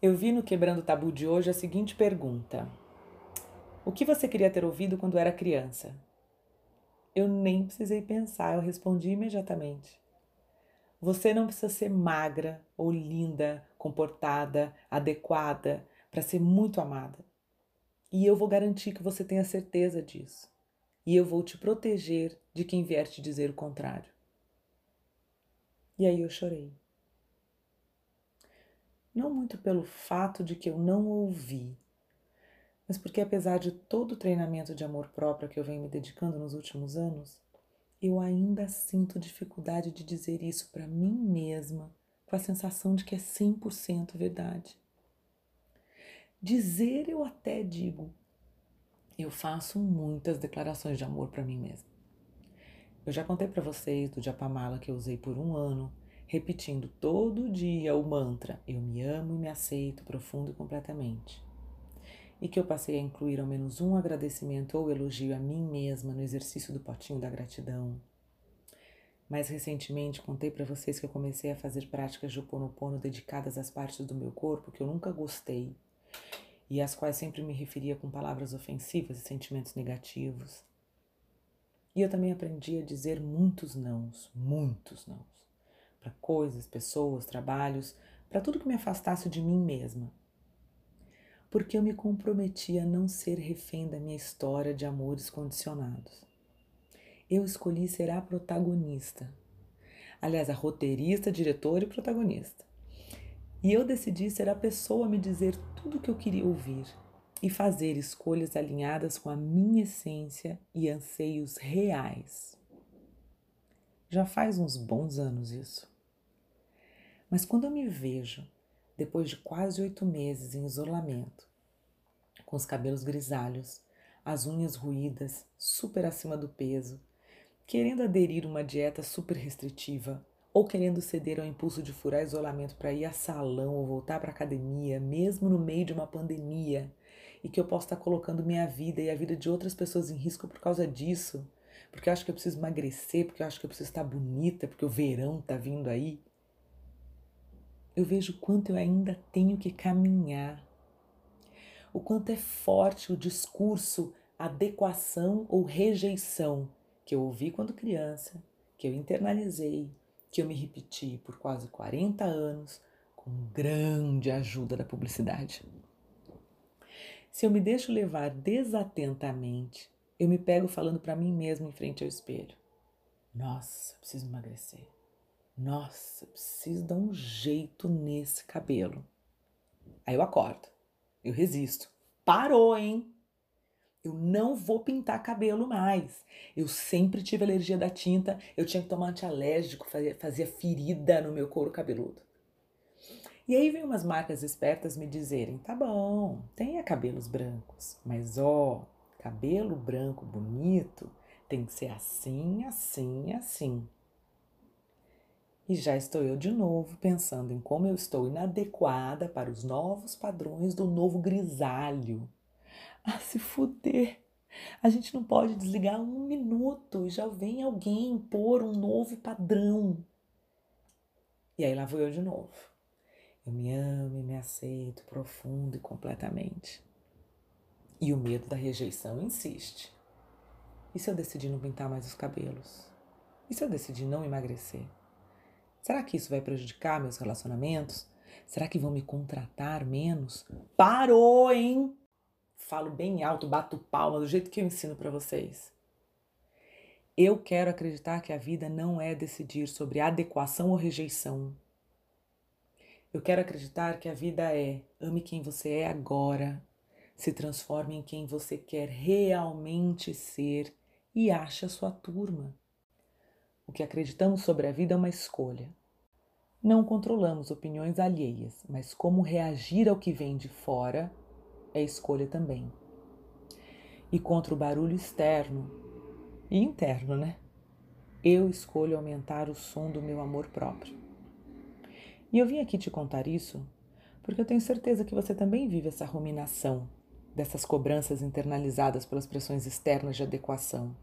Eu vi no Quebrando o Tabu de hoje a seguinte pergunta: O que você queria ter ouvido quando era criança? Eu nem precisei pensar, eu respondi imediatamente. Você não precisa ser magra ou linda, comportada, adequada para ser muito amada. E eu vou garantir que você tenha certeza disso. E eu vou te proteger de quem vier te dizer o contrário. E aí eu chorei não muito pelo fato de que eu não ouvi, mas porque, apesar de todo o treinamento de amor próprio que eu venho me dedicando nos últimos anos, eu ainda sinto dificuldade de dizer isso para mim mesma, com a sensação de que é 100% verdade. Dizer eu até digo, eu faço muitas declarações de amor para mim mesma. Eu já contei para vocês do Japamala que eu usei por um ano repetindo todo dia o mantra Eu me amo e me aceito profundo e completamente. E que eu passei a incluir ao menos um agradecimento ou elogio a mim mesma no exercício do potinho da gratidão. Mais recentemente, contei para vocês que eu comecei a fazer práticas de Oponopono dedicadas às partes do meu corpo que eu nunca gostei e às quais sempre me referia com palavras ofensivas e sentimentos negativos. E eu também aprendi a dizer muitos nãos, muitos nãos para coisas, pessoas, trabalhos, para tudo que me afastasse de mim mesma. Porque eu me comprometi a não ser refém da minha história de amores condicionados. Eu escolhi ser a protagonista. Aliás, a roteirista, diretora e protagonista. E eu decidi ser a pessoa a me dizer tudo o que eu queria ouvir e fazer escolhas alinhadas com a minha essência e anseios reais. Já faz uns bons anos isso. Mas quando eu me vejo, depois de quase oito meses em isolamento, com os cabelos grisalhos, as unhas ruídas, super acima do peso, querendo aderir uma dieta super restritiva, ou querendo ceder ao impulso de furar isolamento para ir a salão ou voltar para academia, mesmo no meio de uma pandemia, e que eu posso estar colocando minha vida e a vida de outras pessoas em risco por causa disso, porque eu acho que eu preciso emagrecer, porque eu acho que eu preciso estar bonita, porque o verão está vindo aí. Eu vejo quanto eu ainda tenho que caminhar, o quanto é forte o discurso adequação ou rejeição que eu ouvi quando criança, que eu internalizei, que eu me repeti por quase 40 anos com grande ajuda da publicidade. Se eu me deixo levar desatentamente, eu me pego falando para mim mesmo em frente ao espelho. Nossa, preciso emagrecer. Nossa, preciso dar um jeito nesse cabelo. Aí eu acordo, eu resisto. Parou, hein? Eu não vou pintar cabelo mais. Eu sempre tive alergia da tinta, eu tinha que tomar antialérgico, fazia, fazia ferida no meu couro cabeludo. E aí vem umas marcas espertas me dizerem: tá bom, tenha cabelos brancos, mas ó, cabelo branco bonito tem que ser assim, assim, assim. E já estou eu de novo pensando em como eu estou inadequada para os novos padrões do novo grisalho. Ah, se fuder! A gente não pode desligar um minuto e já vem alguém impor um novo padrão. E aí lá vou eu de novo. Eu me amo e me aceito profundo e completamente. E o medo da rejeição insiste. E se eu decidir não pintar mais os cabelos? E se eu decidir não emagrecer? Será que isso vai prejudicar meus relacionamentos? Será que vão me contratar menos? Parou, hein? Falo bem alto, bato palma do jeito que eu ensino para vocês. Eu quero acreditar que a vida não é decidir sobre adequação ou rejeição. Eu quero acreditar que a vida é ame quem você é agora se transforme em quem você quer realmente ser e ache a sua turma. O que acreditamos sobre a vida é uma escolha. Não controlamos opiniões alheias, mas como reagir ao que vem de fora é escolha também. E contra o barulho externo e interno, né? Eu escolho aumentar o som do meu amor próprio. E eu vim aqui te contar isso porque eu tenho certeza que você também vive essa ruminação dessas cobranças internalizadas pelas pressões externas de adequação.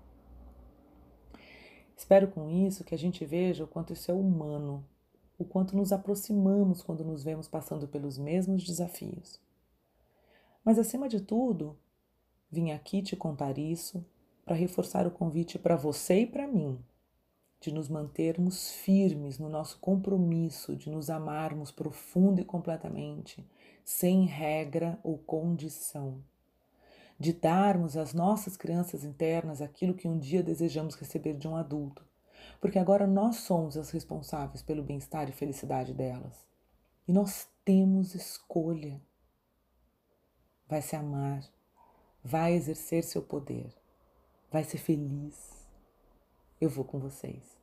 Espero com isso que a gente veja o quanto isso é humano o quanto nos aproximamos quando nos vemos passando pelos mesmos desafios. Mas acima de tudo, vim aqui te contar isso para reforçar o convite para você e para mim de nos mantermos firmes no nosso compromisso de nos amarmos profundo e completamente, sem regra ou condição, de darmos às nossas crianças internas aquilo que um dia desejamos receber de um adulto, porque agora nós somos as responsáveis pelo bem-estar e felicidade delas. E nós temos escolha. Vai se amar, vai exercer seu poder, vai ser feliz. Eu vou com vocês.